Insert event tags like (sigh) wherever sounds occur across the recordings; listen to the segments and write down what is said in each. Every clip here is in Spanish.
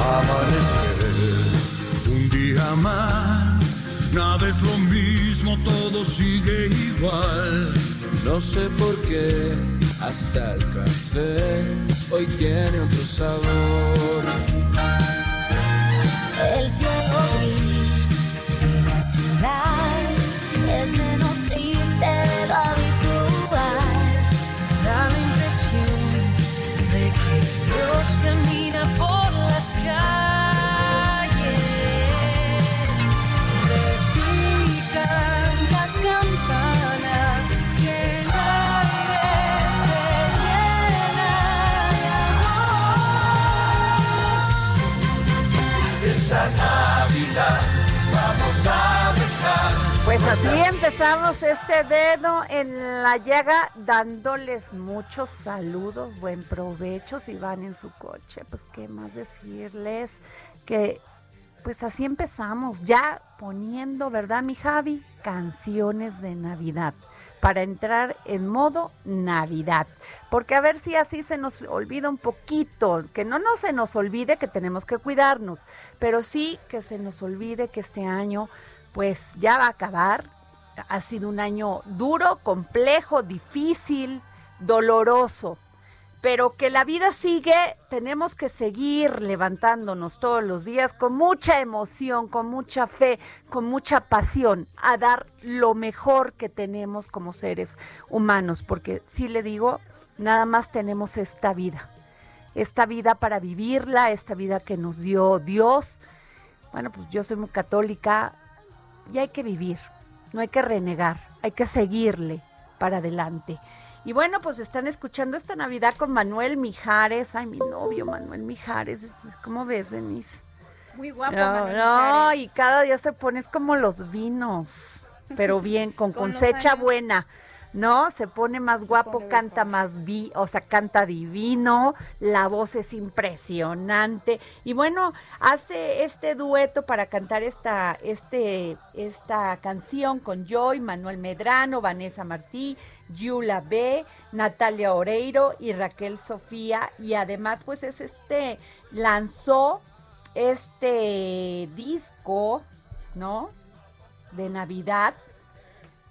Amanecer, un día más, nada es lo mismo, todo sigue igual. No sé por qué, hasta el café hoy tiene otro sabor. Así empezamos este dedo en la llaga, dándoles muchos saludos, buen provecho si van en su coche. Pues qué más decirles que pues así empezamos, ya poniendo, ¿verdad, mi Javi? Canciones de Navidad para entrar en modo Navidad. Porque a ver si así se nos olvida un poquito, que no, no se nos olvide que tenemos que cuidarnos, pero sí que se nos olvide que este año pues ya va a acabar. Ha sido un año duro, complejo, difícil, doloroso. Pero que la vida sigue, tenemos que seguir levantándonos todos los días con mucha emoción, con mucha fe, con mucha pasión, a dar lo mejor que tenemos como seres humanos. Porque sí le digo, nada más tenemos esta vida. Esta vida para vivirla, esta vida que nos dio Dios. Bueno, pues yo soy muy católica, y hay que vivir, no hay que renegar, hay que seguirle para adelante. Y bueno, pues están escuchando esta Navidad con Manuel Mijares, ay, mi novio Manuel Mijares, ¿cómo ves, Denise? Muy guapo, No, Manuel no, Mijares. y cada día se pone es como los vinos, pero bien, con, Con cosecha buena. ¿No? Se pone más guapo, pone canta más vi, o sea, canta divino, la voz es impresionante. Y bueno, hace este dueto para cantar esta, este, esta canción con Joy, Manuel Medrano, Vanessa Martí, Yula B, Natalia Oreiro y Raquel Sofía. Y además, pues es este, lanzó este disco, ¿no? De Navidad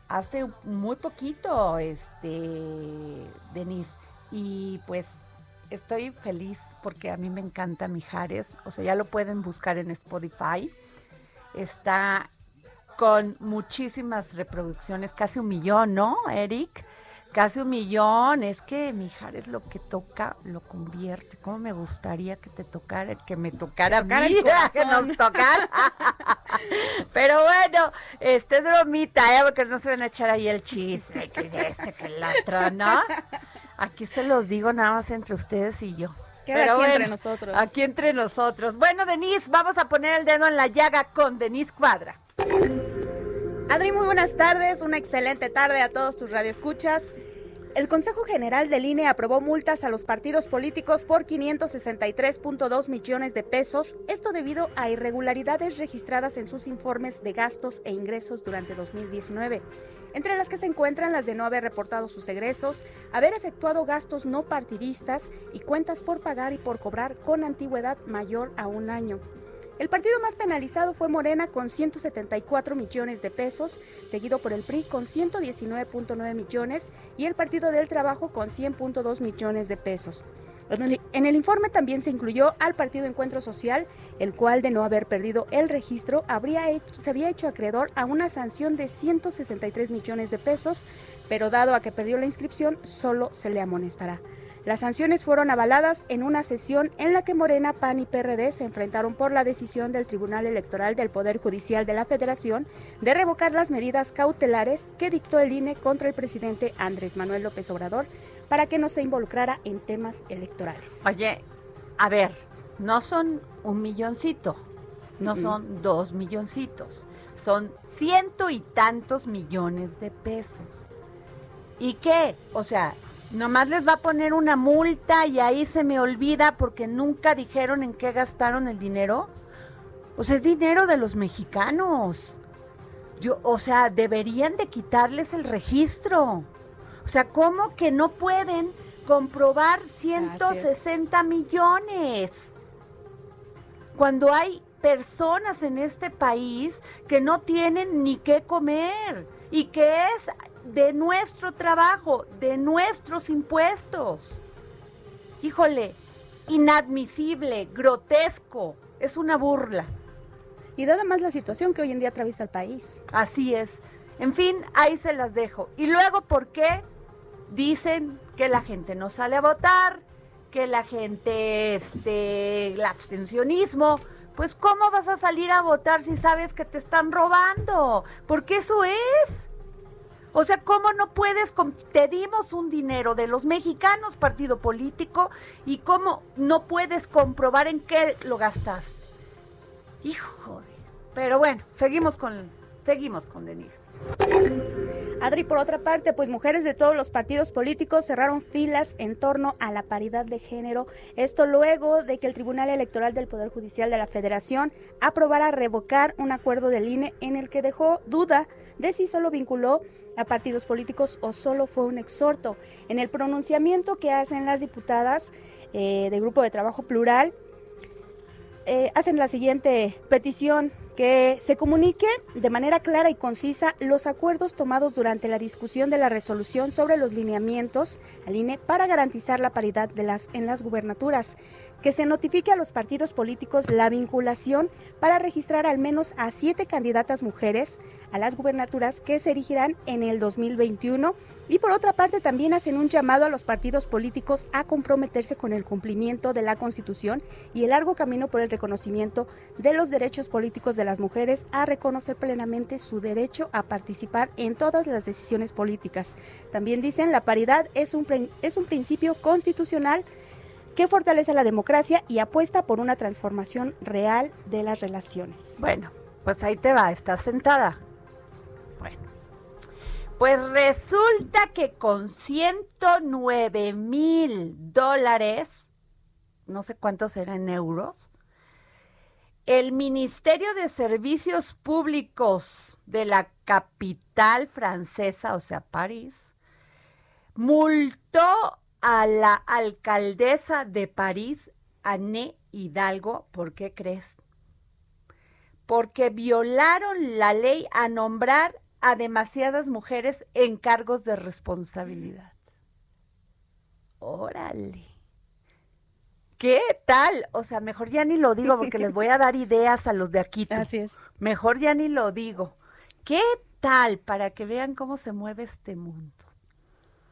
hace muy poquito, este, Denise. Y pues estoy feliz porque a mí me encanta Mijares. O sea, ya lo pueden buscar en Spotify. Está con muchísimas reproducciones, casi un millón, ¿no, Eric? Casi un millón. Es que Mijares lo que toca lo convierte. ¿Cómo me gustaría que te tocara, que me tocara, tocara a (laughs) el mí, que nos tocara? Pero bueno, este es bromita, ¿eh? Porque no se van a echar ahí el chisme, que este, que el otro, ¿no? Aquí se los digo nada más entre ustedes y yo. Queda Pero aquí entre nosotros. Aquí entre nosotros. Bueno, Denise, vamos a poner el dedo en la llaga con Denise Cuadra. Adri, muy buenas tardes, una excelente tarde a todos tus radioescuchas. El Consejo General del INE aprobó multas a los partidos políticos por 563.2 millones de pesos, esto debido a irregularidades registradas en sus informes de gastos e ingresos durante 2019, entre las que se encuentran las de no haber reportado sus egresos, haber efectuado gastos no partidistas y cuentas por pagar y por cobrar con antigüedad mayor a un año. El partido más penalizado fue Morena con 174 millones de pesos, seguido por el PRI con 119.9 millones y el Partido del Trabajo con 100.2 millones de pesos. En el, informe también se incluyó al Partido Encuentro Social, el cual de no haber perdido el registro habría se había hecho acreedor a una sanción de 163 millones de pesos, pero dado a que perdió la inscripción, solo se le amonestará. Las sanciones fueron avaladas en una sesión en la que Morena, PAN y PRD se enfrentaron por la decisión del Tribunal Electoral del Poder Judicial de la Federación de revocar las medidas cautelares que dictó el INE contra el presidente Andrés Manuel López Obrador para que no se involucrara en temas electorales. Oye, a ver, no son un milloncito, no son dos milloncitos, son ciento y tantos millones de pesos. ¿Y qué? O sea, nomás les va a poner una multa y ahí se me olvida porque nunca dijeron en qué gastaron el dinero. O sea, es dinero de los mexicanos. Yo, o sea, deberían de quitarles el registro. O sea, ¿cómo que no pueden comprobar 160 millones? Cuando hay personas en este país que no tienen ni qué comer y que es de nuestro trabajo, de nuestros impuestos. Híjole, inadmisible, grotesco, es una burla. Y dada más la situación que hoy en día atraviesa el país. Así es. En fin, ahí se las dejo. Y luego, ¿por qué dicen que la gente no sale a votar? Que la gente, este, el abstencionismo. Pues, ¿cómo vas a salir a votar si sabes que te están robando? Porque eso es. O sea, ¿cómo no puedes? Te dimos un dinero de los mexicanos, partido político, y cómo no puedes comprobar en qué lo gastaste. Hijo. Pero bueno, seguimos con, seguimos con Denise. Adri, por otra parte, pues mujeres de todos los partidos políticos cerraron filas en torno a la paridad de género. Esto luego de que el Tribunal Electoral del Poder Judicial de la Federación aprobara revocar un acuerdo del INE en el que dejó duda de si solo vinculó a partidos políticos o solo fue un exhorto. En el pronunciamiento que hacen las diputadas eh, de Grupo de Trabajo Plural, eh, hacen la siguiente petición que se comunique de manera clara y concisa los acuerdos tomados durante la discusión de la resolución sobre los lineamientos al INE para garantizar la paridad de las, en las gubernaturas, que se notifique a los partidos políticos la vinculación para registrar al menos a siete candidatas mujeres a las gubernaturas que se erigirán en el 2021 y por otra parte también hacen un llamado a los partidos políticos a comprometerse con el cumplimiento de la Constitución y el largo camino por el reconocimiento de los derechos políticos de las mujeres a reconocer plenamente su derecho a participar en todas las decisiones políticas. También dicen la paridad es un, es un principio constitucional que fortalece la democracia y apuesta por una transformación real de las relaciones. Bueno, pues ahí te va, estás sentada. Bueno, pues resulta que con 109 mil dólares, no sé cuántos eran euros, el Ministerio de Servicios Públicos de la capital francesa, o sea, París, multó a la alcaldesa de París, Anne Hidalgo, ¿por qué crees? Porque violaron la ley a nombrar a demasiadas mujeres en cargos de responsabilidad. Órale. ¿Qué tal? O sea, mejor ya ni lo digo (laughs) porque les voy a dar ideas a los de aquí. Así es. Mejor ya ni lo digo. ¿Qué tal? Para que vean cómo se mueve este mundo.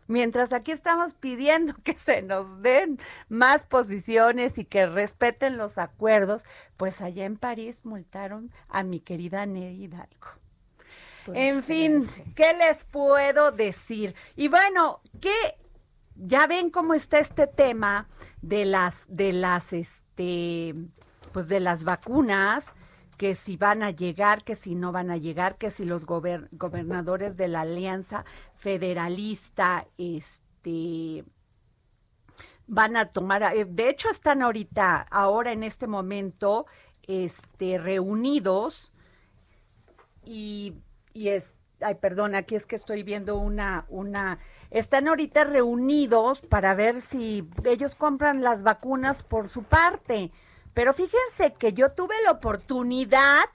Mientras aquí estamos pidiendo (laughs) que se nos den más posiciones y que respeten los acuerdos, pues allá en París multaron a mi querida Ney Hidalgo. En fin, ¿qué les puedo decir? Y bueno, ¿qué? Ya ven cómo está este tema de las, de las, este, pues de las vacunas, que si van a llegar, que si no van a llegar, que si los gober- gobernadores de la Alianza Federalista, este van a tomar, eh, de hecho están ahorita, ahora en este momento, este, reunidos y, y es, ay, perdón, aquí es que estoy viendo una, una, están ahorita reunidos para ver si ellos compran las vacunas por su parte. Pero fíjense que yo tuve la oportunidad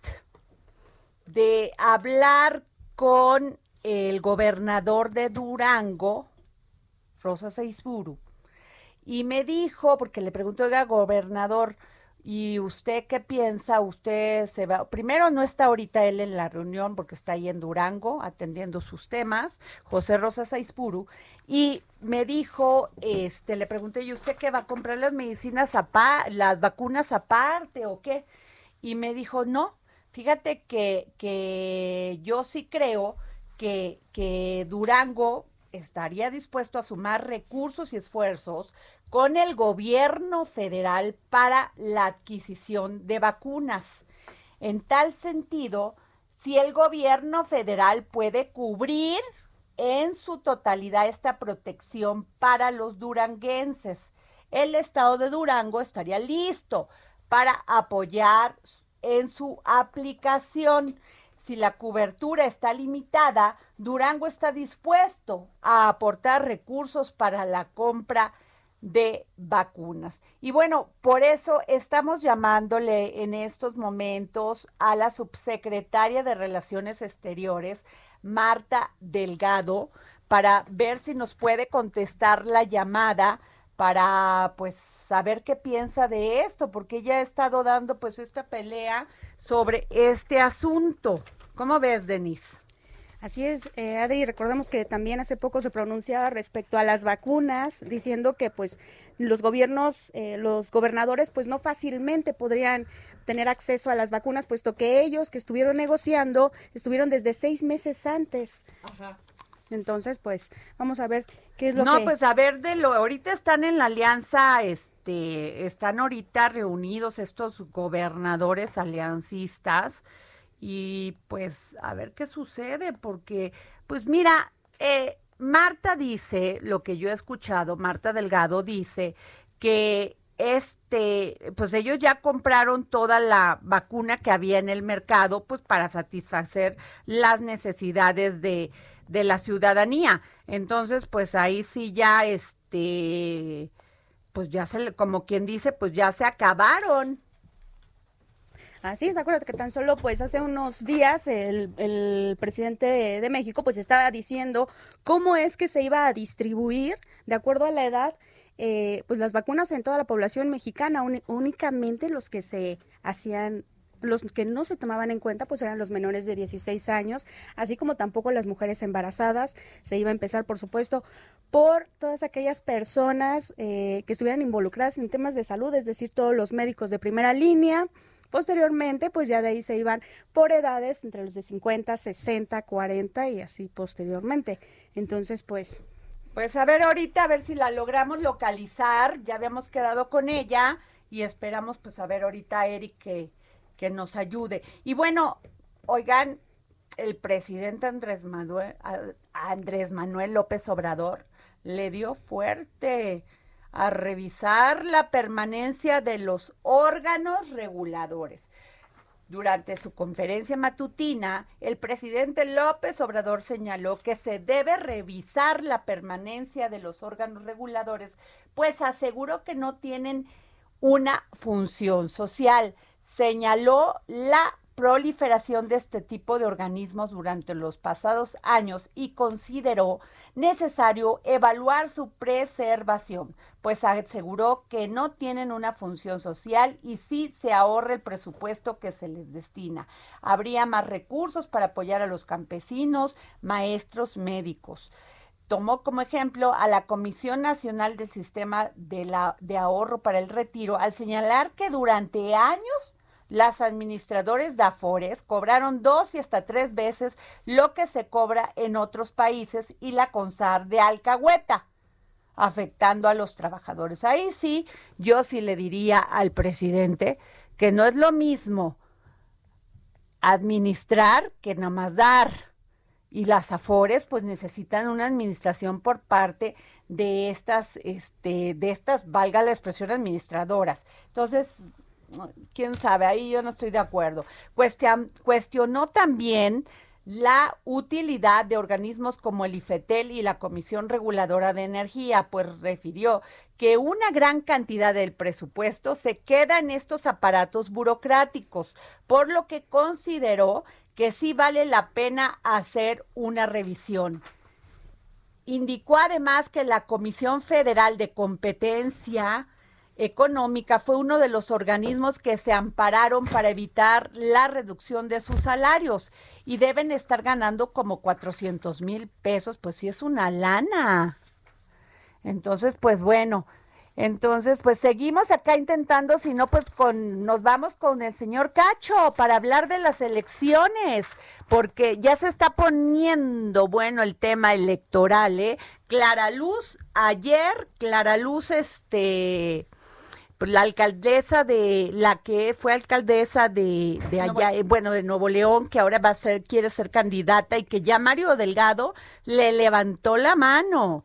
de hablar con el gobernador de Durango, Rosa Seisburu, y me dijo, porque le preguntó, oiga, gobernador, ¿y usted qué piensa? Usted se va, primero no está ahorita él en la reunión porque está ahí en Durango atendiendo sus temas, José Rosa Saizpuru, y me dijo, este, le pregunté, ¿y usted qué va a comprar las medicinas aparte, las vacunas aparte o qué? Y me dijo, no, fíjate que, que yo sí creo que, que Durango estaría dispuesto a sumar recursos y esfuerzos con el gobierno federal para la adquisición de vacunas. En tal sentido, si el gobierno federal puede cubrir en su totalidad esta protección para los duranguenses, el estado de Durango estaría listo para apoyar en su aplicación. Si la cobertura está limitada, Durango está dispuesto a aportar recursos para la compra de vacunas. Y bueno, por eso estamos llamándole en estos momentos a la subsecretaria de Relaciones Exteriores, Marta Delgado, para ver si nos puede contestar la llamada para pues saber qué piensa de esto, porque ella ha estado dando pues esta pelea sobre este asunto. ¿Cómo ves, Denise? Así es, eh, Adri, recordemos que también hace poco se pronunciaba respecto a las vacunas, diciendo que pues los gobiernos, eh, los gobernadores pues no fácilmente podrían tener acceso a las vacunas, puesto que ellos que estuvieron negociando estuvieron desde seis meses antes. Ajá. Entonces, pues vamos a ver qué es lo no, que... pues a ver, de lo, ahorita están en la alianza, este, están ahorita reunidos estos gobernadores aliancistas y pues a ver qué sucede, porque pues mira, eh, Marta dice, lo que yo he escuchado, Marta Delgado dice que este, pues ellos ya compraron toda la vacuna que había en el mercado, pues para satisfacer las necesidades de, de la ciudadanía. Entonces, pues ahí sí ya, este, pues ya se, como quien dice, pues ya se acabaron. Así es, acuérdate que tan solo pues hace unos días el, presidente de, México pues estaba diciendo cómo es que se iba a distribuir de acuerdo a la edad eh, pues las vacunas en toda la población mexicana, únicamente los que se hacían los que no se tomaban en cuenta pues eran los menores de 16 años, así como tampoco las mujeres embarazadas. Se iba a empezar, por supuesto, por todas aquellas personas eh, que estuvieran involucradas en temas de salud, es decir, todos los médicos de primera línea. Posteriormente, pues ya de ahí se iban por edades entre los de 50, 60, 40 y así posteriormente. Entonces, pues Pues a ver ahorita, a ver si la logramos localizar. Ya habíamos quedado con ella y esperamos pues a ver ahorita a Eric que, que nos ayude. Y bueno, oigan, el presidente Andrés Manuel, Andrés Manuel López Obrador le dio fuerte a revisar la permanencia de los órganos reguladores. Durante su conferencia matutina, el presidente López Obrador señaló que se debe revisar la permanencia de los órganos reguladores, pues aseguró que no tienen una función social. Señaló la proliferación de este tipo de organismos durante los pasados años y consideró necesario evaluar su preservación, pues aseguró que no tienen una función social y sí se ahorra el presupuesto que se les destina. Habría más recursos para apoyar a los campesinos, maestros, médicos tomó como ejemplo a la Comisión Nacional del Sistema de, la, de Ahorro para el Retiro al señalar que durante años las administradores de Afores cobraron dos y hasta tres veces lo que se cobra en otros países y la CONSAR de Alcahueta, afectando a los trabajadores. Ahí sí, yo sí le diría al presidente que no es lo mismo administrar que nada más dar. y las afores pues necesitan una administración por parte de estas este de estas valga la expresión administradoras entonces quién sabe ahí yo no estoy de acuerdo. Cuestion- cuestionó también la utilidad de organismos como el IFETEL y la Comisión Reguladora de Energía, pues refirió que una gran cantidad del presupuesto se queda en estos aparatos burocráticos, por lo que consideró que sí vale la pena hacer una revisión. Indicó además que la Comisión Federal de Competencia Económica fue uno de los organismos que se ampararon para evitar la reducción de sus salarios y deben estar ganando como 400 mil pesos, pues sí es una lana. Entonces, pues bueno, entonces pues seguimos acá intentando, si no, pues con, nos vamos con el señor Cacho para hablar de las elecciones, porque ya se está poniendo bueno el tema electoral, ¿eh? Clara Luz, ayer, Clara Luz, este, la alcaldesa de la que fue alcaldesa de, de allá, eh, bueno, de Nuevo León, que ahora va a ser, quiere ser candidata y que ya Mario Delgado le levantó la mano.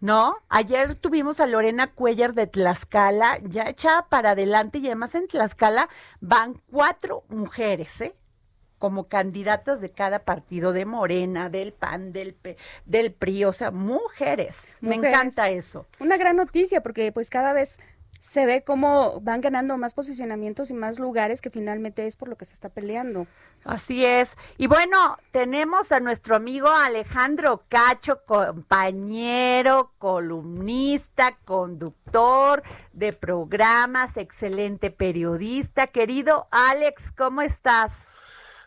¿No? Ayer tuvimos a Lorena Cuellar de Tlaxcala, ya echada para adelante y además en Tlaxcala van cuatro mujeres, ¿eh? Como candidatas de cada partido, de Morena, del PAN, del, P- del PRI, o sea, mujeres. Me encanta eso. Una gran noticia porque pues cada vez se ve cómo van ganando más posicionamientos y más lugares que finalmente es por lo que se está peleando. Así es. Y bueno, tenemos a nuestro amigo Alejandro Cacho, compañero, columnista, conductor de programas, excelente periodista. Querido Alex, ¿cómo estás?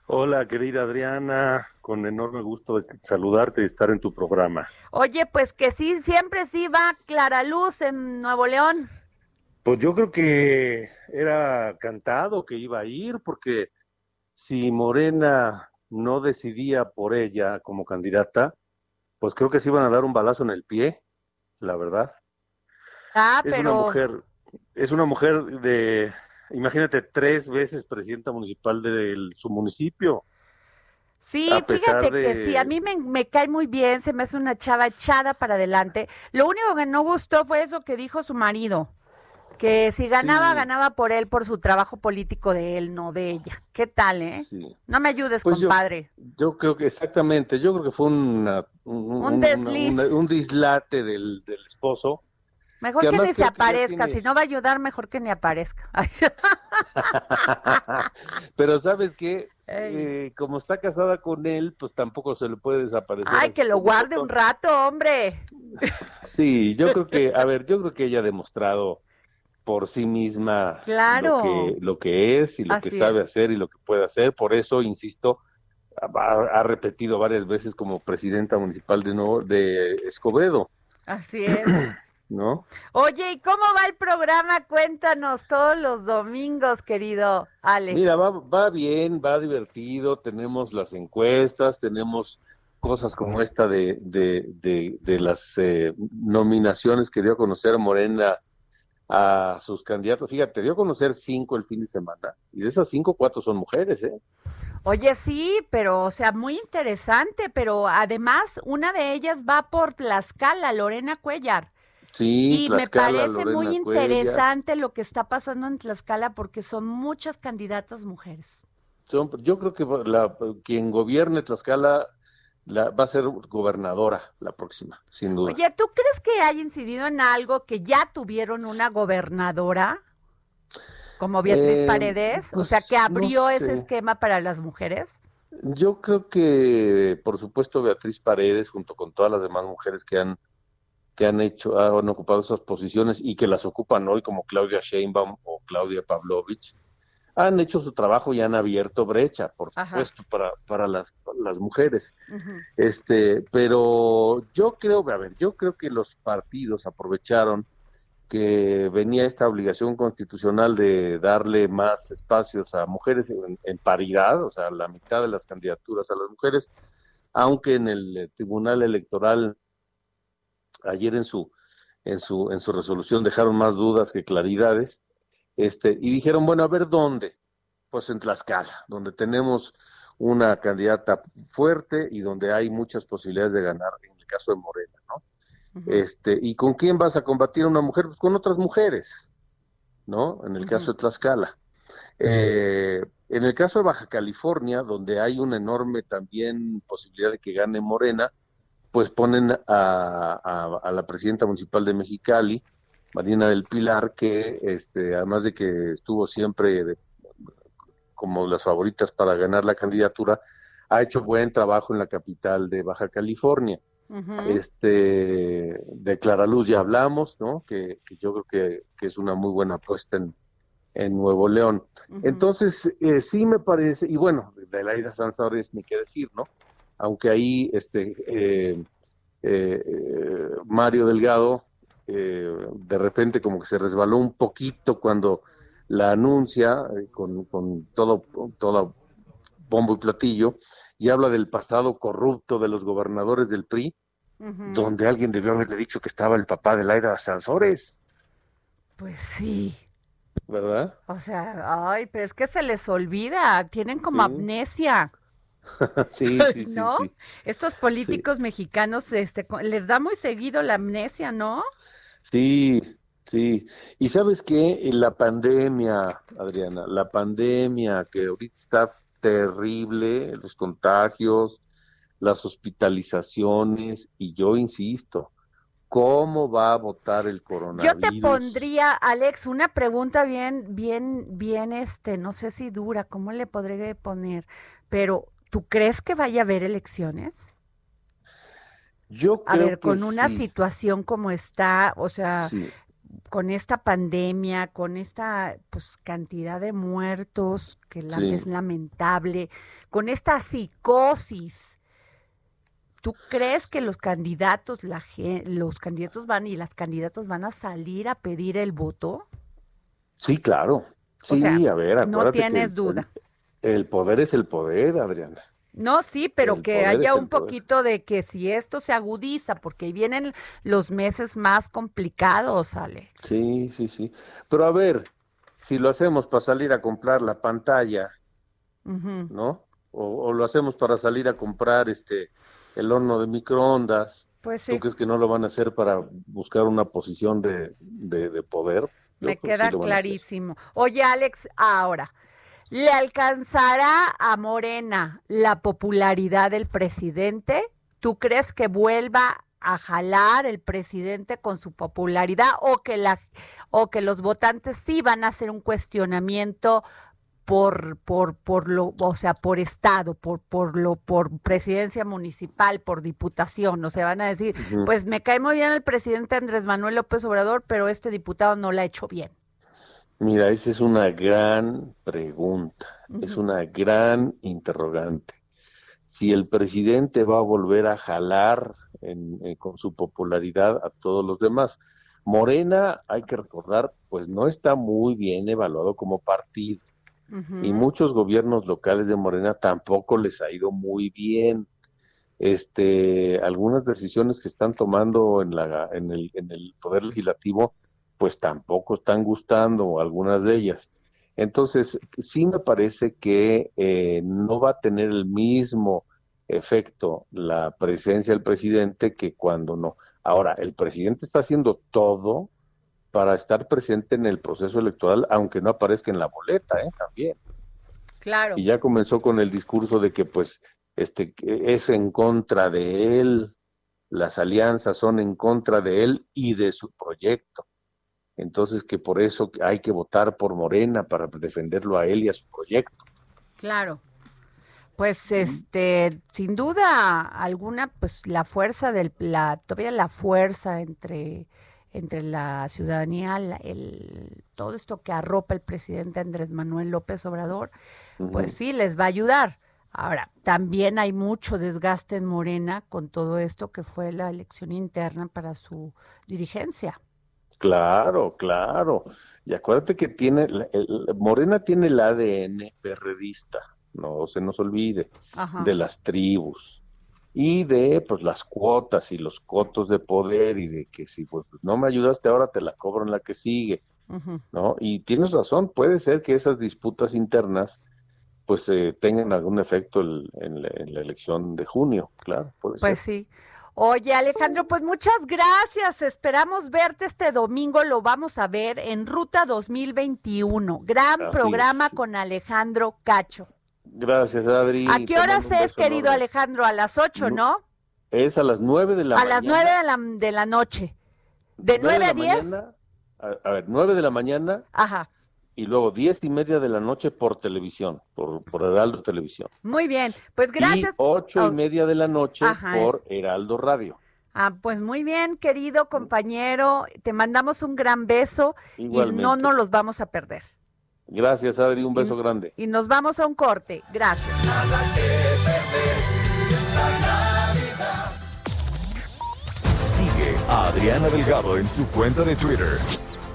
Hola, querida Adriana, con enorme gusto de saludarte y estar en tu programa. Oye, pues que sí, siempre sí va Clara Luz en Nuevo León. Pues yo creo que era cantado que iba a ir, porque si Morena no decidía por ella como candidata, pues creo que se iban a dar un balazo en el pie, la verdad. Ah, Es pero una mujer, es una mujer de, imagínate, tres veces presidenta municipal de su municipio. sí, fíjate que sí, a mí me, me cae muy bien, se me hace una chava echada para adelante. Lo único que no gustó fue eso que dijo su marido, que si ganaba, Sí. ganaba por él, por su trabajo político de él, no de ella. ¿Qué tal, eh? Sí. No me ayudes, Pues compadre. Yo creo que exactamente, yo creo que fue una- un, Un desliz. una- un dislate del, del esposo. Mejor que ni se aparezca, tiene- si no va a ayudar, mejor que ni aparezca. (laughs) (laughs) Pero sabes qué. Eh, como está casada con él, pues tampoco se le puede desaparecer. Ay, que lo guarde un rato, hombre. (laughs) Sí, yo creo que, a ver, yo creo que ella ha demostrado por sí misma Claro. lo que, lo que es y lo Así que sabe es. hacer y lo que puede hacer. Por eso, insisto, ha, ha repetido varias veces como presidenta municipal de, Nuevo- de Escobedo, Así es. (clears throat) ¿no? Oye, ¿y cómo va el programa? Cuéntanos todos los domingos, querido Alex. Mira, va, va bien, va divertido, tenemos las encuestas, tenemos cosas como esta de, de, de, de las eh, nominaciones que dio a conocer Morena a sus candidatos. Fíjate, dio a conocer cinco el fin de semana, y de esas cinco, cuatro son mujeres, ¿eh? Oye, sí, pero, o sea, muy interesante, pero además una de ellas va por Tlaxcala, Lorena Cuellar. Sí, Y me parece muy Cuellar. interesante lo que está pasando en Tlaxcala porque son muchas candidatas mujeres. Son- yo creo que la, quien gobierne Tlaxcala la, va a ser gobernadora la próxima, sin duda. Oye, ¿tú crees que haya incidido en algo que ya tuvieron una gobernadora como Beatriz Eh, Paredes? o pues, sea, que no abrió ese esquema para las mujeres. Yo creo que, por supuesto, Beatriz Paredes, junto con todas las demás mujeres que han, que han hecho, han ocupado esas posiciones y que las ocupan hoy, como Claudia Sheinbaum o Claudia Pavlovich, han hecho su trabajo y han abierto brecha, por Ajá. supuesto, para, para las, para las mujeres. Este, pero yo creo, a ver, yo creo que los partidos aprovecharon que venía esta obligación constitucional de darle más espacios a mujeres en, en paridad, o sea, la mitad de las candidaturas a las mujeres, aunque en el eh, Tribunal Electoral ayer en su en su en su resolución dejaron más dudas que claridades, este y dijeron, bueno, a ver dónde, pues en Tlaxcala, donde tenemos una candidata fuerte y donde hay muchas posibilidades de ganar, en el caso de Morena, ¿no? Este, ¿y con quién vas a combatir a una mujer? Pues con otras mujeres, ¿no? En el caso de Tlaxcala. Eh, en el caso de Baja California, donde hay una enorme también posibilidad de que gane Morena, pues ponen a, a- a la presidenta municipal de Mexicali, Marina del Pilar, que este, además de que estuvo siempre de- como las favoritas para ganar la candidatura, ha hecho buen trabajo en la capital de Baja California. Este, de Clara Luz ya hablamos, ¿no? Que, que yo creo que, que es una muy buena apuesta en, en Nuevo León. Entonces, eh, sí me parece, y bueno, de Laida Sansores ni qué decir, ¿no? Aunque ahí este eh, eh, eh, Mario Delgado eh, de repente como que se resbaló un poquito cuando la anuncia eh, con, con todo, todo bombo y platillo y habla del pasado corrupto de los gobernadores del PRI, donde alguien debió haberle dicho que estaba el papá de Laida Sansores, Pues sí. ¿verdad? O sea, ay, pero es que se les olvida, tienen como Sí. amnesia, (laughs) sí, sí, sí, ¿no? sí. Estos políticos mexicanos, este, les da muy seguido la amnesia, ¿no? Sí, sí. Y sabes qué, En la pandemia, Adriana, la pandemia que ahorita está terrible, los contagios, las hospitalizaciones, y yo insisto, ¿cómo va a votar el Yo coronavirus? te pondría, Alex, una pregunta bien, bien, bien, este, no sé si dura, ¿cómo le podré poner? Pero, ¿tú crees que vaya a haber elecciones? Yo A ver, con una sí, situación como está, o sea, sí. con esta pandemia, con esta pues cantidad de muertos que la, Sí. es lamentable, con esta psicosis, ¿tú crees que los candidatos, la los candidatos van y las candidatas van a salir a pedir el voto? Sí, claro. O Sí, sea, a ver, no acuérdate tienes duda. El poder es el poder, Adriana. No, sí, pero que haya un poquito de que si esto se agudiza, porque vienen los meses más complicados, Alex. Sí, sí, sí. Pero a ver, si lo hacemos para salir a comprar la pantalla. ¿no? O, o lo hacemos para salir a comprar este el horno de microondas. Pues ¿Tú sí. crees que no lo van a hacer para buscar una posición de, de, de poder? Yo Me sí queda hacer. clarísimo. Oye, Alex, ahora, ¿le alcanzará a Morena la popularidad del presidente? ¿Tú crees que vuelva a jalar el presidente con su popularidad o que la o que los votantes sí van a hacer un cuestionamiento por por por lo, o sea, por estado, por por lo por presidencia municipal, por diputación, o sea, van a decir, pues me cae muy bien el presidente Andrés Manuel López Obrador, pero este diputado no la ha hecho bien. Mira, esa es una gran pregunta, es una gran interrogante. Si el presidente va a volver a jalar en- eh, con su popularidad a todos los demás. Morena, hay que recordar, pues no está muy bien evaluado como partido y muchos gobiernos locales de Morena tampoco les ha ido muy bien. Este, algunas decisiones que están tomando en la en el, en el poder legislativo, pues tampoco están gustando algunas de ellas. Entonces, sí me parece que eh, no va a tener el mismo efecto la presencia del presidente que cuando no. Ahora, el presidente está haciendo todo para estar presente en el proceso electoral, aunque no aparezca en la boleta, ¿eh? También Claro. y ya comenzó con el discurso de que pues este es en contra de él, las alianzas son en contra de él y de su proyecto. Entonces que por eso hay que votar por Morena para defenderlo a él y a su proyecto. Claro. Pues este, sin duda alguna, pues la fuerza del, la, todavía la fuerza entre, entre la ciudadanía, la- el, todo esto que arropa el presidente Andrés Manuel López Obrador, pues sí, les va a ayudar. Ahora, también hay mucho desgaste en Morena con todo esto que fue la elección interna para su dirigencia. Claro, claro. Y acuérdate que tiene el- el- Morena tiene el ADN perredista, no se nos olvide. Ajá. de las tribus y de pues las cuotas y los cotos de poder y de que si pues no me ayudaste ahora te la cobro en la que sigue. ¿no? Y tienes razón, puede ser que esas disputas internas pues eh, tengan algún efecto el- en, la, en la elección de junio, claro, puede Pues ser. sí. Oye, Alejandro, pues muchas gracias. Esperamos verte este domingo. Lo vamos a ver en Ruta 2021. Gran programa con Alejandro Cacho. Gracias, Adri. ¿A qué horas es, querido enorme. Alejandro? A las 8, Nu- ¿no? Es a las nueve de la A mañana. las 9 de la, de la noche. ¿De 9 a la 10? mañana, a, a ver, nueve de la mañana Ajá. Y luego diez y media de la noche por televisión, por, por Heraldo Televisión. Muy bien. Pues gracias. Y ocho Oh. y media de la noche Ajá, por Heraldo Radio. Ah, pues muy bien, querido compañero. Te mandamos un gran beso y no nos los vamos a perder. Gracias, Adri. Un beso grande. Y nos vamos a un corte. Gracias. Sigue a Adriana Delgado en su cuenta de Twitter,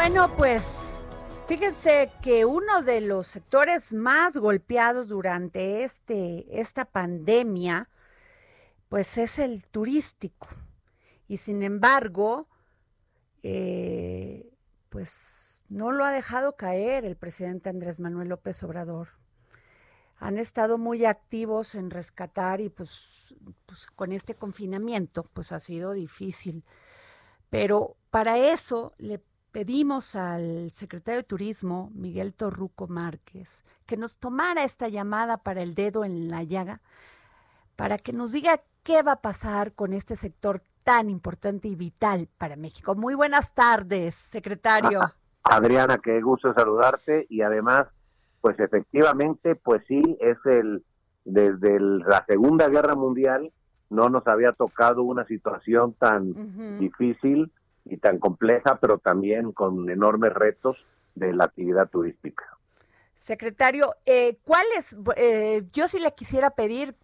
Bueno, pues fíjense que uno de los sectores más golpeados durante este, esta pandemia, pues es el turístico. Y sin embargo, eh, pues no lo ha dejado caer el presidente Andrés Manuel López Obrador. Han estado muy activos en rescatar y pues, pues con este confinamiento pues ha sido difícil. Pero para eso le pedimos al secretario de Turismo, Miguel Torruco Márquez, que nos tomara esta llamada para el dedo en la llaga, para que nos diga qué va a pasar con este sector tan importante y vital para México. Muy buenas tardes, secretario. (laughs) Adriana, qué gusto saludarte y además, pues efectivamente, pues sí, es el, desde el- la Segunda Guerra Mundial no nos había tocado una situación tan difícil y tan compleja, pero también con enormes retos de la actividad turística. Secretario, eh, ¿cuál es? eh, yo sí le quisiera pedir,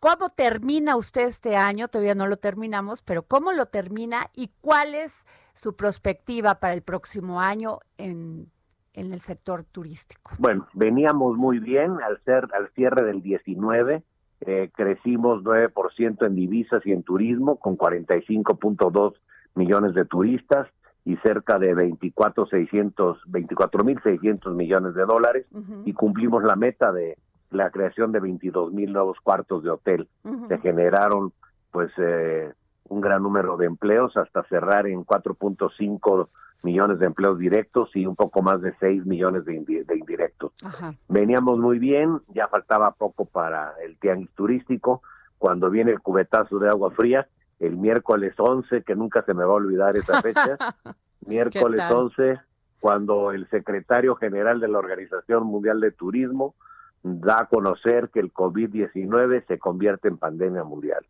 ¿cómo termina usted este año? Todavía no lo terminamos, pero ¿cómo lo termina y cuál es su perspectiva para el próximo año en, en el sector turístico? Bueno, veníamos muy bien al ser al cierre del 19, eh, crecimos 9% en divisas y en turismo con 45.2 millones de turistas y cerca de 24.600 24.600 millones de dólares y cumplimos la meta de la creación de 22 mil nuevos cuartos de hotel. Se generaron pues eh, un gran número de empleos hasta cerrar en 4.5 millones de empleos directos y un poco más de 6 millones de, indi- de indirectos. Ajá. Veníamos muy bien, ya faltaba poco para el tianguis turístico. Cuando viene el cubetazo de agua fría, el miércoles 11, que nunca se me va a olvidar esa fecha, (laughs) miércoles tal? 11, cuando el secretario general de la Organización Mundial de Turismo da a conocer que el COVID-19 se convierte en pandemia mundial.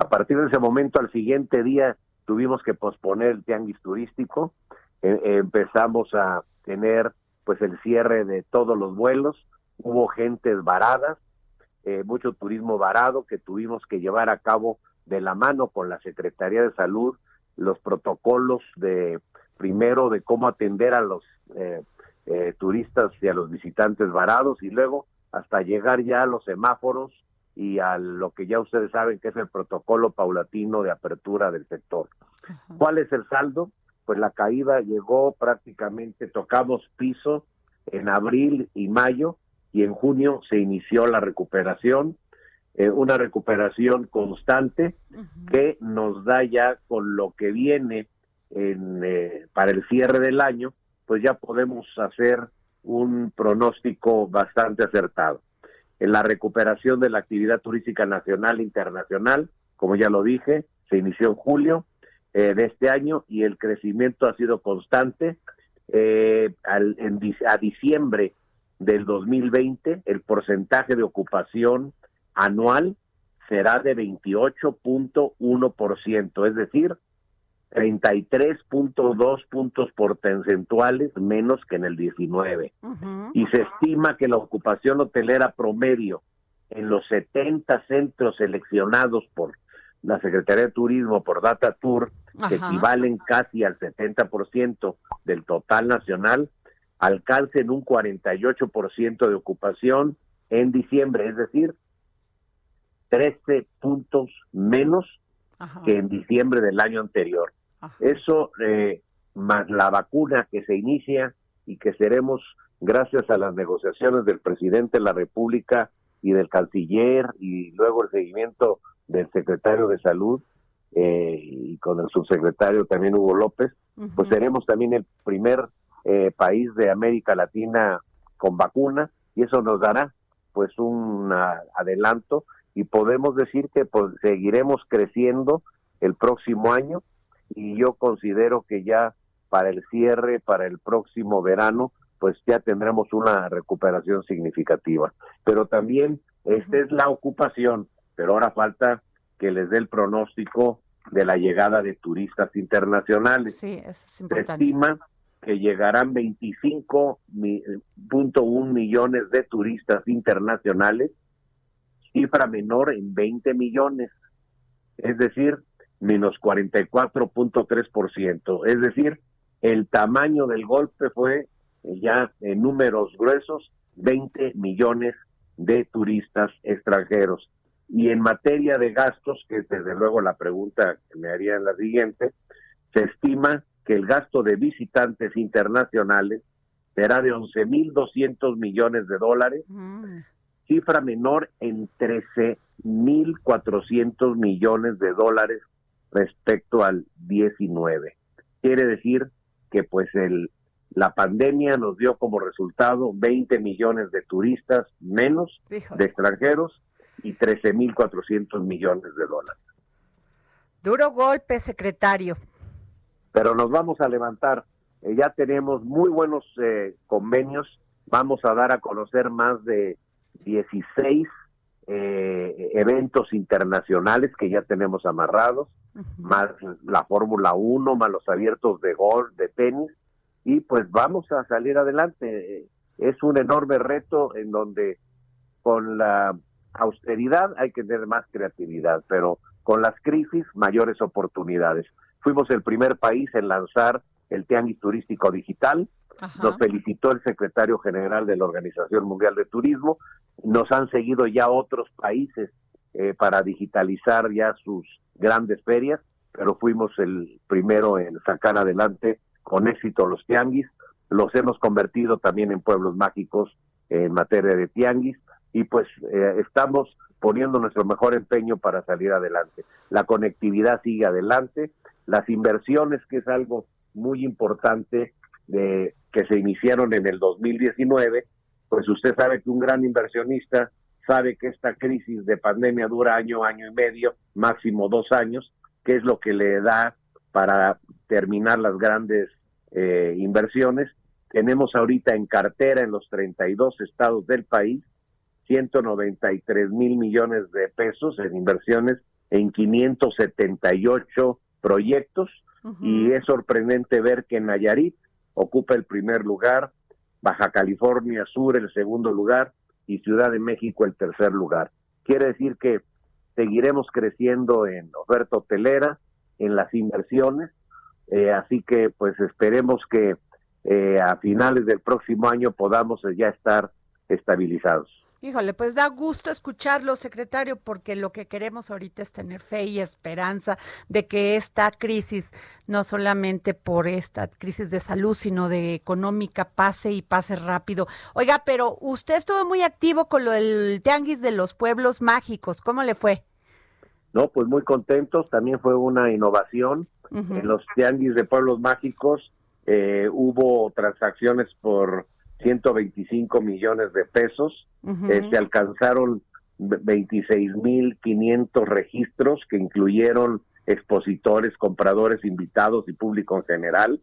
A partir de ese momento, al siguiente día, tuvimos que posponer el tianguis turístico. Eh, empezamos a tener pues el cierre de todos los vuelos. Hubo gentes varadas, eh, mucho turismo varado que tuvimos que llevar a cabo de la mano con la Secretaría de Salud los protocolos de primero de cómo atender a los eh, eh, turistas y a los visitantes varados y luego hasta llegar ya a los semáforos y a lo que ya ustedes saben que es el protocolo paulatino de apertura del sector. Ajá. ¿Cuál es el saldo? pues la caída llegó prácticamente, tocamos piso en abril y mayo y en junio se inició la recuperación, eh, una recuperación constante que nos da ya con lo que viene en, eh, para el cierre del año, pues ya podemos hacer un pronóstico bastante acertado. En la recuperación de la actividad turística nacional e internacional, como ya lo dije, se inició en julio eh, de este año y el crecimiento ha sido constante. Eh, al, en, a diciembre del 2020, el porcentaje de ocupación anual será de 28.1%, es decir, 33.2 puntos porcentuales menos que en el 19 Ujú. y se estima que la ocupación hotelera promedio en los 70 centros seleccionados por la Secretaría de Turismo por Data Tour, que equivalen casi al 70% del total nacional, alcancen un 48% de ocupación en diciembre, es decir, 13 puntos menos Ajá. que en diciembre del año anterior. Ajá. Eso, eh, más la vacuna que se inicia y que seremos, gracias a las negociaciones del presidente de la República y del canciller y luego el seguimiento del secretario de Salud eh, y con el subsecretario también Hugo López, pues seremos también el primer eh, país de América Latina con vacuna y eso nos dará pues un ah, adelanto y podemos decir que pues, seguiremos creciendo el próximo año y yo considero que ya para el cierre, para el próximo verano, pues ya tendremos una recuperación significativa. Pero también esta es la ocupación, pero ahora falta que les dé el pronóstico de la llegada de turistas internacionales. Sí, eso es Se importante. estima que llegarán 25.1 millones de turistas internacionales, cifra menor en 20 millones, es decir, menos 44.3%. Es decir, el tamaño del golpe fue eh, ya en números gruesos 20 millones de turistas extranjeros. Y en materia de gastos, que es desde luego la pregunta que me haría en la siguiente, se estima que el gasto de visitantes internacionales será de 11.200 millones de dólares, Mm, cifra menor en 13.400 millones de dólares respecto al 19. Quiere decir que pues el la pandemia nos dio como resultado 20 millones de turistas menos híjole. de extranjeros y 13.400 millones de dólares. Duro golpe, secretario. pero nos vamos a levantar. Eh, ya tenemos muy buenos eh, convenios. Vamos a dar a conocer más de 16 eh, eventos internacionales que ya tenemos amarrados, más la Fórmula 1, más los abiertos de golf, de tenis, y pues vamos a salir adelante. Es un enorme reto en donde con la austeridad hay que tener más creatividad, pero con las crisis mayores oportunidades. Fuimos el primer país en lanzar el Tianguis Turístico Digital, Nos felicitó el secretario general de la Organización Mundial de Turismo, nos han seguido ya otros países eh, para digitalizar ya sus grandes ferias, pero fuimos el primero en sacar adelante con éxito los tianguis, los hemos convertido también en pueblos mágicos en materia de tianguis y pues eh, estamos poniendo nuestro mejor empeño para salir adelante. La conectividad sigue adelante, las inversiones, que es algo muy importante de, que se iniciaron en el 2019, pues usted sabe que un gran inversionista sabe que esta crisis de pandemia dura año, año y medio, máximo dos años, que es lo que le da para terminar las grandes eh, inversiones. Tenemos ahorita en cartera en los 32 estados del país 193 mil millones de pesos en inversiones en 578 proyectos Ujú. y es sorprendente ver que Nayarit ocupa el primer lugar, Baja California Sur el segundo lugar y Ciudad de México el tercer lugar. Quiere decir que seguiremos creciendo en oferta hotelera, en las inversiones, eh, así que pues esperemos que eh, a finales del próximo año podamos ya estar estabilizados. Híjole, pues da gusto escucharlo, secretario, porque lo que queremos ahorita es tener fe y esperanza de que esta crisis, no solamente por esta crisis de salud, sino de económica, pase y pase rápido. Oiga, pero usted estuvo muy activo con lo del Tianguis de los Pueblos Mágicos. ¿Cómo le fue? No, pues muy contentos. También fue una innovación. En los tianguis de pueblos mágicos eh, hubo transacciones por 125 millones de pesos. Ujú. Eh, se alcanzaron 26.500 registros que incluyeron expositores, compradores, invitados y público en general.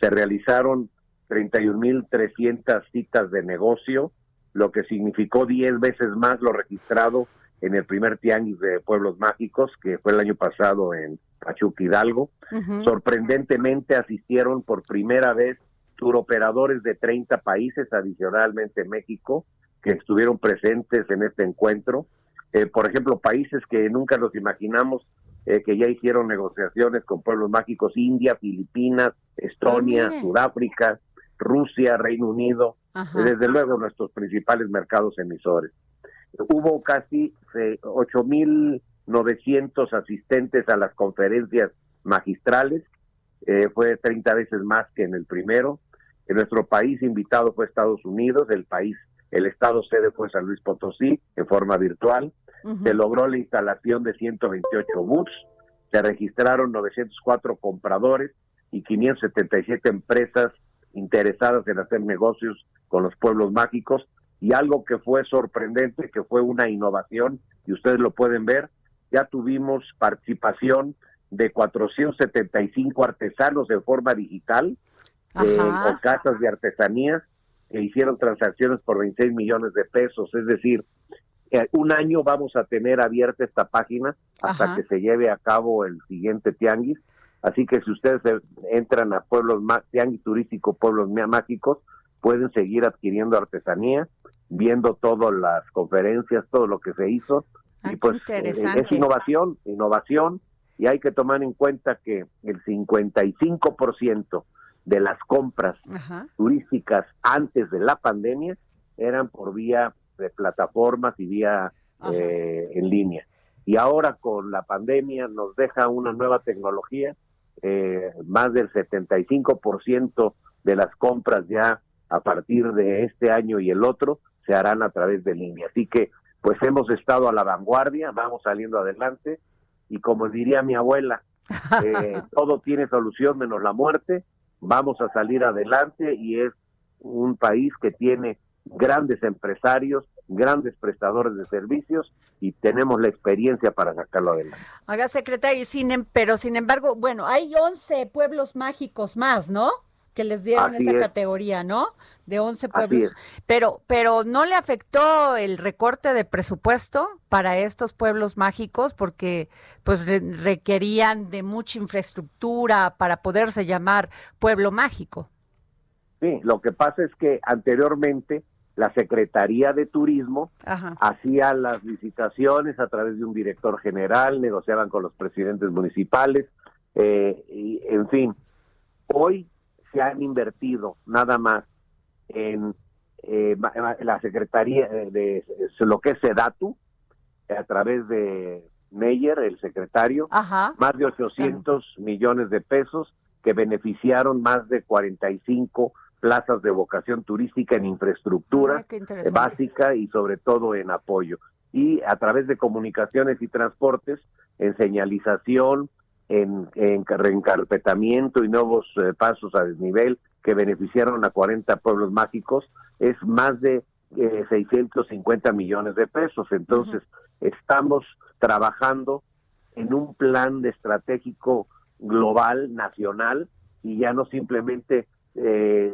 Se realizaron 31.300 citas de negocio, lo que significó 10 veces más lo registrado en el primer tianguis de pueblos mágicos, que fue el año pasado en Pachuca Hidalgo. Sorprendentemente asistieron por primera vez turoperadores de 30 países, adicionalmente México, que estuvieron presentes en este encuentro. Eh, por ejemplo, países que nunca nos imaginamos eh, que ya hicieron negociaciones con pueblos mágicos, India, Filipinas, Estonia, mire. Sudáfrica, Rusia, Reino Unido, Ajá. desde luego nuestros principales mercados emisores. Hubo casi eh, 8.900 asistentes a las conferencias magistrales, eh, fue 30 veces más que en el primero. En nuestro país invitado fue Estados Unidos, el país, el estado sede fue San Luis Potosí en forma virtual. Se logró la instalación de 128 booths, se registraron 904 compradores y 577 empresas interesadas en hacer negocios con los pueblos mágicos. Y algo que fue sorprendente, que fue una innovación, y ustedes lo pueden ver, ya tuvimos participación de 475 artesanos de forma digital, eh, con casas de artesanías, que hicieron transacciones por 26 millones de pesos, es decir, eh, un año vamos a tener abierta esta página hasta Ajá. que se lleve a cabo el siguiente tianguis. Así que si ustedes entran a Pueblos Ma- Tianguis Turístico Pueblos Mágicos, pueden seguir adquiriendo artesanía, viendo todas las conferencias, todo lo que se hizo. Ah, y pues eh, interesante. es innovación, innovación, y hay que tomar en cuenta que el 55% de las compras Ajá. turísticas antes de la pandemia eran por vía de plataformas y vía eh, en línea. Y ahora con la pandemia nos deja una nueva tecnología, eh, más del 75% de las compras ya a partir de este año y el otro se harán a través de línea. Así que pues hemos estado a la vanguardia, vamos saliendo adelante y como diría mi abuela, (laughs) eh, todo tiene solución menos la muerte, vamos a salir adelante y es un país que tiene grandes empresarios, grandes prestadores de servicios y tenemos la experiencia para sacarlo adelante. Haga secretario, sin, em- pero sin embargo, bueno, hay 11 pueblos mágicos más, ¿no? Que les dieron Así esa es. categoría, ¿no? De 11 Así pueblos. Pero, pero no le afectó el recorte de presupuesto para estos pueblos mágicos porque pues re- requerían de mucha infraestructura para poderse llamar pueblo mágico. Sí, lo que pasa es que anteriormente la Secretaría de Turismo Ajá. hacía las licitaciones a través de un director general, negociaban con los presidentes municipales, eh, y, en fin, hoy se han invertido nada más en eh, la Secretaría de, lo que es SEDATU, a través de Meyer, el secretario, Ajá. más de 800 millones de pesos que beneficiaron más de 45 plazas de vocación turística en infraestructura interesante. básica y sobre todo en apoyo. Y a través de comunicaciones y transportes, en señalización, en, en ca- reencarpetamiento y nuevos eh, pasos a desnivel que beneficiaron a 40 pueblos mágicos, es más de eh, 650 millones de pesos. Entonces, estamos trabajando en un plan de estratégico global, nacional, y ya no simplemente eh,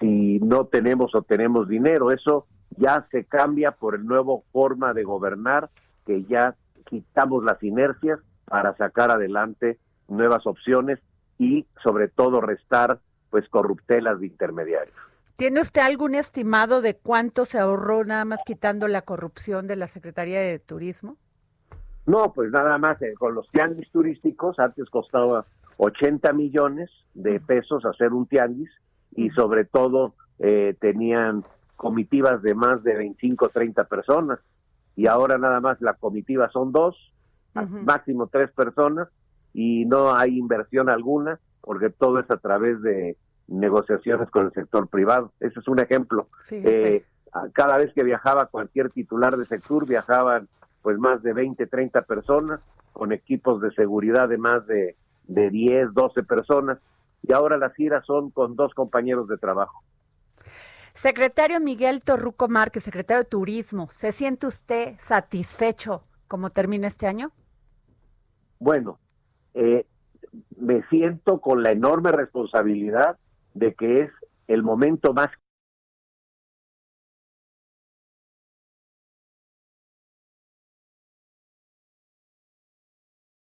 si no tenemos o tenemos dinero, eso ya se cambia por el nuevo forma de gobernar, que ya quitamos las inercias para sacar adelante nuevas opciones y sobre todo restar pues corruptelas de intermediarios. ¿Tiene usted algún estimado de cuánto se ahorró nada más quitando la corrupción de la Secretaría de Turismo? No, pues nada más eh, con los tianguis turísticos, antes costaba 80 millones de pesos hacer un tianguis y sobre todo eh, tenían comitivas de más de 25, 30 personas y ahora nada más la comitiva son dos, máximo tres personas y no hay inversión alguna porque todo es a través de negociaciones con el sector privado. Ese es un ejemplo. Eh, cada vez que viajaba cualquier titular de sector, viajaban pues más de 20, 30 personas con equipos de seguridad de más de, de 10, 12 personas y ahora las giras son con dos compañeros de trabajo. Secretario Miguel Torruco Márquez, secretario de Turismo, ¿se siente usted satisfecho como termina este año? Bueno, eh, me siento con la enorme responsabilidad de que es el momento más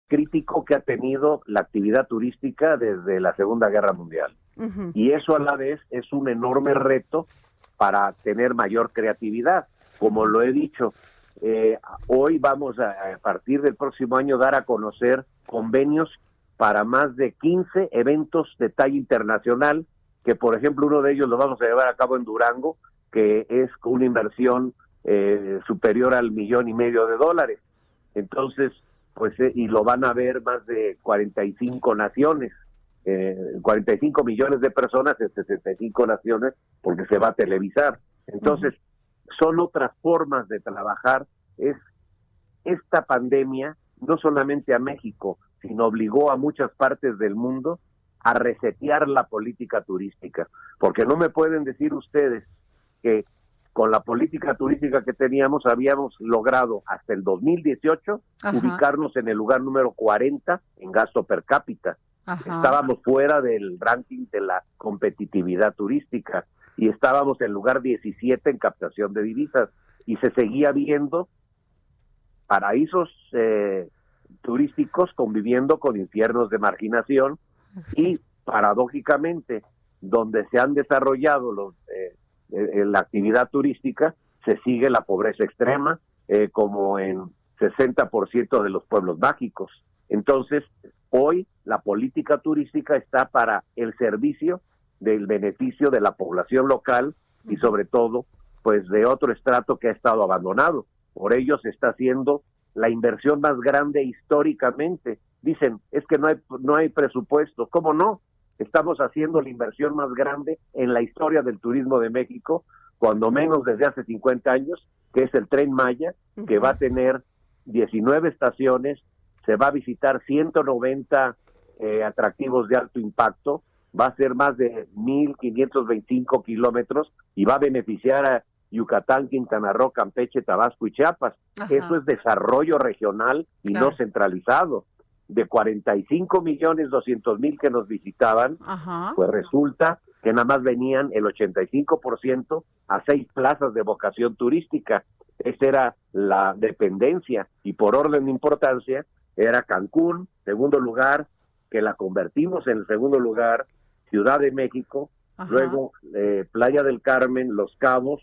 crítico que ha tenido la actividad turística desde la Segunda Guerra Mundial. Y eso a la vez es un enorme reto para tener mayor creatividad. Como lo he dicho, eh, hoy vamos a, a partir del próximo año dar a conocer convenios para más de 15 eventos de talla internacional, que por ejemplo uno de ellos lo vamos a llevar a cabo en Durango, que es una inversión eh, superior al millón y medio de dólares. Entonces, pues, eh, y lo van a ver más de 45 naciones, eh, 45 millones de personas en 65 naciones, porque se va a televisar. Entonces, son otras formas de trabajar. Es esta pandemia, no solamente a México, sino obligó a muchas partes del mundo a resetear la política turística, porque no me pueden decir ustedes que con la política turística que teníamos habíamos logrado hasta el 2018 Ajá. ubicarnos en el lugar número 40 en gasto per cápita. Ajá. Estábamos fuera del ranking de la competitividad turística y estábamos en lugar 17 en captación de divisas y se seguía viendo paraísos eh, turísticos conviviendo con infiernos de marginación y paradójicamente donde se han desarrollado los eh, eh, la actividad turística se sigue la pobreza extrema eh, como en 60% de los pueblos mágicos. Entonces, hoy la política turística está para el servicio del beneficio de la población local y sobre todo pues de otro estrato que ha estado abandonado. Por ello se está haciendo la inversión más grande históricamente. Dicen, es que no hay no hay presupuesto. ¿Cómo no? Estamos haciendo la inversión más grande en la historia del turismo de México, cuando menos desde hace 50 años, que es el Tren Maya, que va a tener 19 estaciones, se va a visitar 190 eh, atractivos de alto impacto, va a ser más de 1.525 kilómetros y va a beneficiar a Yucatán, Quintana Roo, Campeche, Tabasco y Chiapas. Ajá. Eso es desarrollo regional y Claro. no centralizado. De 45 millones 200 mil que nos visitaban, Ajá. pues resulta que nada más venían el 85% a seis plazas de vocación turística. Esa era la dependencia y por orden de importancia era Cancún, segundo lugar, que la convertimos en el segundo lugar, Ciudad de México, Ajá. luego eh, Playa del Carmen, Los Cabos,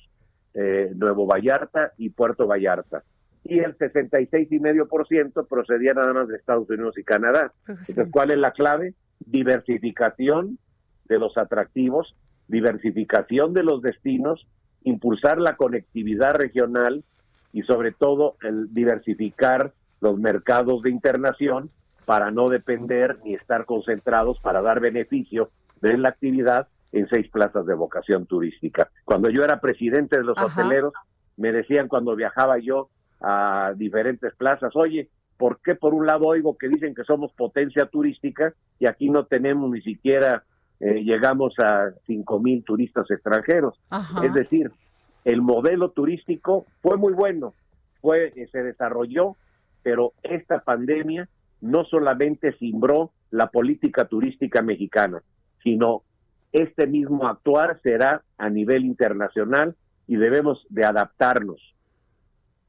eh, Nuevo Vallarta y Puerto Vallarta. Y el 66,5% procedía nada más de Estados Unidos y Canadá. Pues sí. Entonces, ¿cuál es la clave? Diversificación de los atractivos, diversificación de los destinos, impulsar la conectividad regional y sobre todo el diversificar los mercados de internación para no depender ni estar concentrados para dar beneficio de la actividad en seis plazas de vocación turística. Cuando yo era presidente de los Ajá. hoteleros, me decían cuando viajaba yo a diferentes plazas, oye, ¿por qué por un lado oigo que dicen que somos potencia turística y aquí no tenemos ni siquiera, eh, llegamos a cinco mil turistas extranjeros? Ajá. Es decir, el modelo turístico fue muy bueno, fue eh, se desarrolló, pero esta pandemia no solamente cimbró la política turística mexicana, sino este mismo actuar será a nivel internacional y debemos de adaptarnos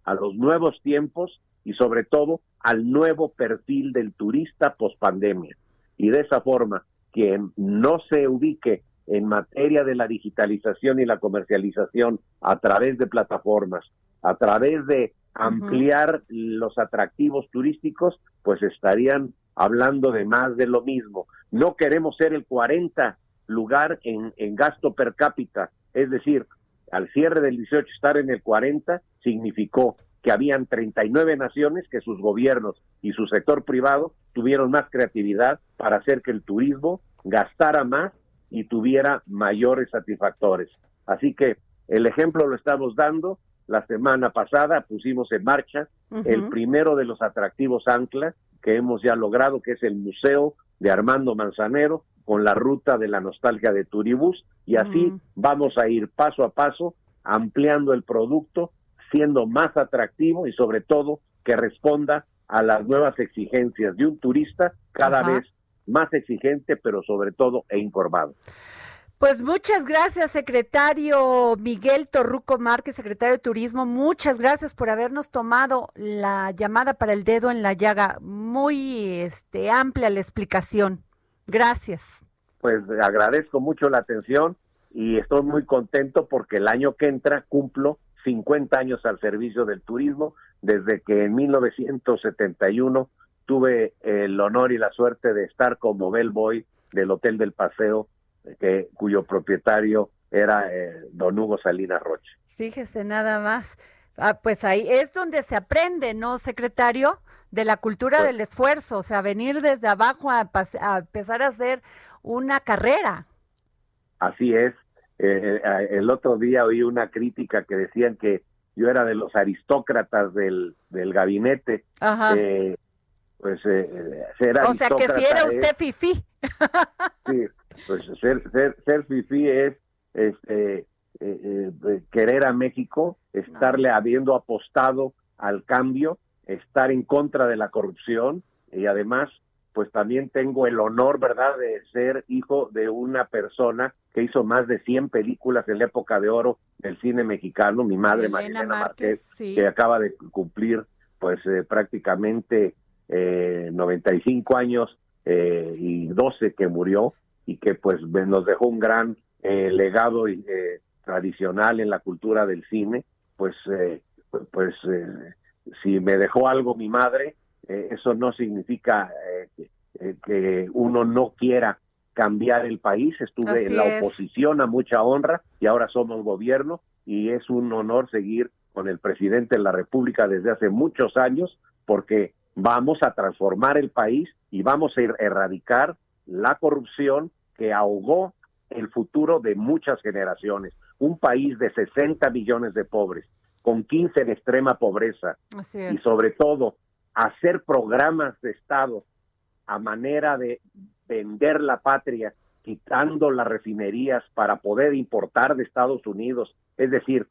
a los nuevos tiempos y sobre todo al nuevo perfil del turista pospandemia. Y de esa forma, quien no se ubique en materia de la digitalización y la comercialización a través de plataformas, a través de ampliar los atractivos turísticos, pues estarían hablando de más de lo mismo. No queremos ser el 40 lugar en, en gasto per cápita, es decir, al cierre del 18 estar en el 40 significó que habían 39 naciones que sus gobiernos y su sector privado tuvieron más creatividad para hacer que el turismo gastara más y tuviera mayores satisfactores. Así que el ejemplo lo estamos dando. La semana pasada pusimos en marcha el primero de los atractivos ancla que hemos ya logrado, que es el Museo de Armando Manzanero, con la ruta de la nostalgia de Turibús, y así vamos a ir paso a paso ampliando el producto, siendo más atractivo y sobre todo que responda a las nuevas exigencias de un turista cada Ajá. vez más exigente, pero sobre todo e informado. Pues muchas gracias, secretario Miguel Torruco Márquez, secretario de Turismo. Muchas gracias por habernos tomado la llamada para el dedo en la llaga. Muy este, amplia la explicación. Gracias. Pues agradezco mucho la atención y estoy muy contento porque el año que entra cumplo 50 años al servicio del turismo, desde que en 1971 tuve el honor y la suerte de estar como bellboy del Hotel del Paseo, que, cuyo propietario era eh, don Hugo Salinas Roche. Fíjese nada más. Ah, pues ahí es donde se aprende, ¿no, secretario? De la cultura Pues- del esfuerzo, o sea, venir desde abajo a, empezar a hacer una carrera. Así es. Eh, eh, el otro día oí una crítica que decían que yo era de los aristócratas del, del gabinete. Ajá. Eh, pues eh, ser o sea, que si era es- usted fifí. Sí, pues ser, ser, ser fifí es este, eh, eh, querer a México, estarle habiendo apostado al cambio, estar en contra de la corrupción y además, pues también tengo el honor, ¿verdad?, de ser hijo de una persona que hizo más de 100 películas en la época de oro del cine mexicano, mi madre Márquez, Márquez, sí. que acaba de cumplir pues eh, prácticamente eh, 95 años eh, y 12 que murió y que pues nos dejó un gran eh, legado eh, tradicional en la cultura del cine, pues eh, pu- pues eh, si me dejó algo mi madre, eso no significa que- uno no quiera cambiar el país. Estuve Así en la es. oposición a mucha honra y ahora somos gobierno y es un honor seguir con el presidente de la República desde hace muchos años porque vamos a transformar el país y vamos a er- erradicar la corrupción que ahogó el futuro de muchas generaciones. Un país de 60 millones de pobres, con 15 en extrema pobreza, y sobre todo hacer programas de Estado a manera de vender la patria, quitando las refinerías para poder importar de Estados Unidos. Es decir,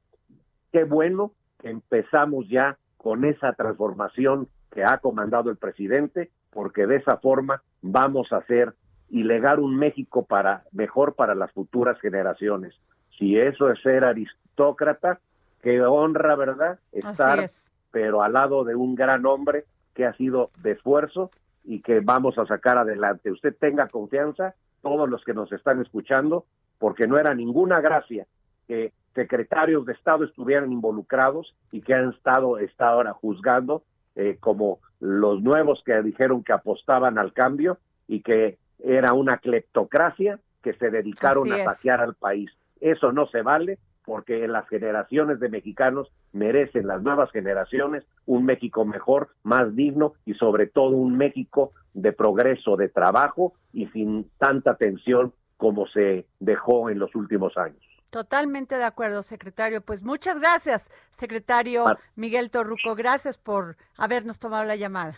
qué bueno que empezamos ya con esa transformación que ha comandado el presidente, porque de esa forma vamos a hacer y legar un México para mejor para las futuras generaciones. Si eso es ser aristócrata, qué honra, ¿verdad? Estar es. pero al lado de un gran hombre que ha sido de esfuerzo y que vamos a sacar adelante. Usted tenga confianza, todos los que nos están escuchando, porque no era ninguna gracia que secretarios de Estado estuvieran involucrados y que han estado está ahora juzgando eh, como los nuevos que dijeron que apostaban al cambio y que era una cleptocracia que se dedicaron Así a es. saquear al país. Eso no se vale porque las generaciones de mexicanos merecen las nuevas generaciones un México mejor, más digno y sobre todo un México de progreso, de trabajo y sin tanta tensión como se dejó en los últimos años. Totalmente de acuerdo, secretario. Pues muchas gracias, secretario Miguel Torruco. Gracias por habernos tomado la llamada.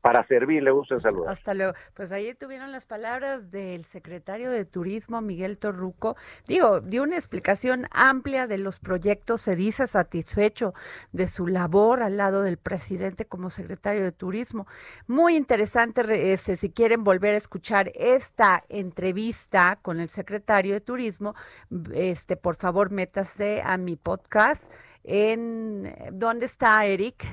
Para servirle, gusto saludar. Hasta luego. Pues ahí tuvieron las palabras del secretario de Turismo, Miguel Torruco. Digo, dio una explicación amplia de los proyectos, se dice satisfecho de su labor al lado del presidente como secretario de Turismo. Muy interesante, re- este, si quieren volver a escuchar esta entrevista con el secretario de Turismo, este, por favor, métase a mi podcast en, ¿dónde está Eric?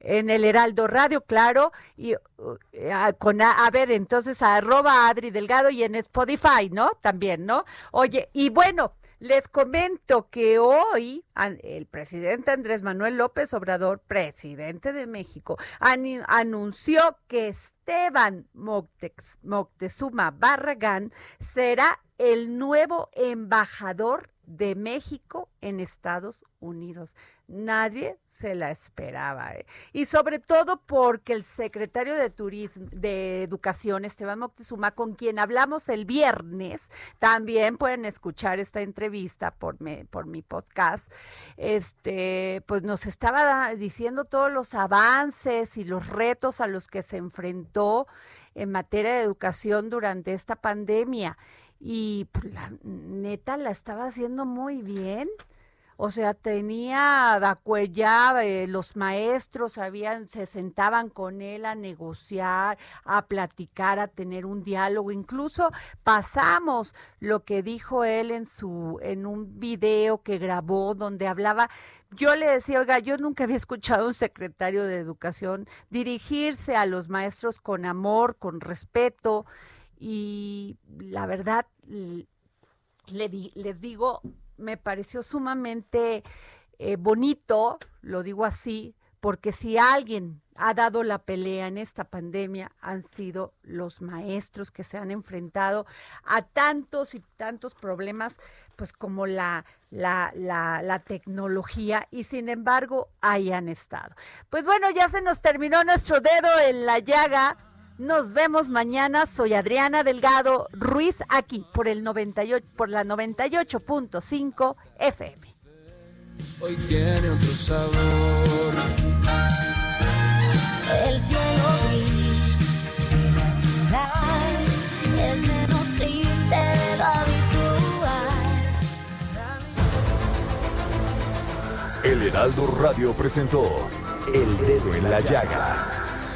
En el Heraldo Radio, claro, y uh, a, con a, a, ver, entonces arroba Adri Delgado y en Spotify, ¿no? También, ¿no? Oye, y bueno, les comento que hoy el presidente Andrés Manuel López Obrador, presidente de México, an, anunció que Esteban Moctezuma Barragán será el nuevo embajador de México en Estados Unidos. Nadie se la esperaba. ¿eh? Y sobre todo porque el secretario de Turismo, de Educación, Esteban Moctezuma, con quien hablamos el viernes, también pueden escuchar esta entrevista por, me, por mi podcast, este, pues nos estaba diciendo todos los avances y los retos a los que se enfrentó en materia de educación durante esta pandemia y pues, la neta la estaba haciendo muy bien. O sea, tenía Bacuellá, eh, los maestros habían, se sentaban con él a negociar, a platicar, a tener un diálogo. Incluso pasamos lo que dijo él en su, en un video que grabó donde hablaba. Yo le decía, oiga, yo nunca había escuchado a un secretario de educación dirigirse a los maestros con amor, con respeto y la verdad le di- les digo, me pareció sumamente eh, bonito, lo digo así, porque si alguien ha dado la pelea en esta pandemia han sido los maestros que se han enfrentado a tantos y tantos problemas, pues como la, la, la, la tecnología, y sin embargo ahí han estado. Pues bueno, ya se nos terminó nuestro dedo en la llaga. Nos vemos mañana. Soy Adriana Delgado Ruiz aquí por el 98 por la 98.5 FM. Hoy tiene otro sabor. El cielo gris de la ciudad es menos triste de lo habitual. El Heraldo Radio presentó El Dedo en la Llaga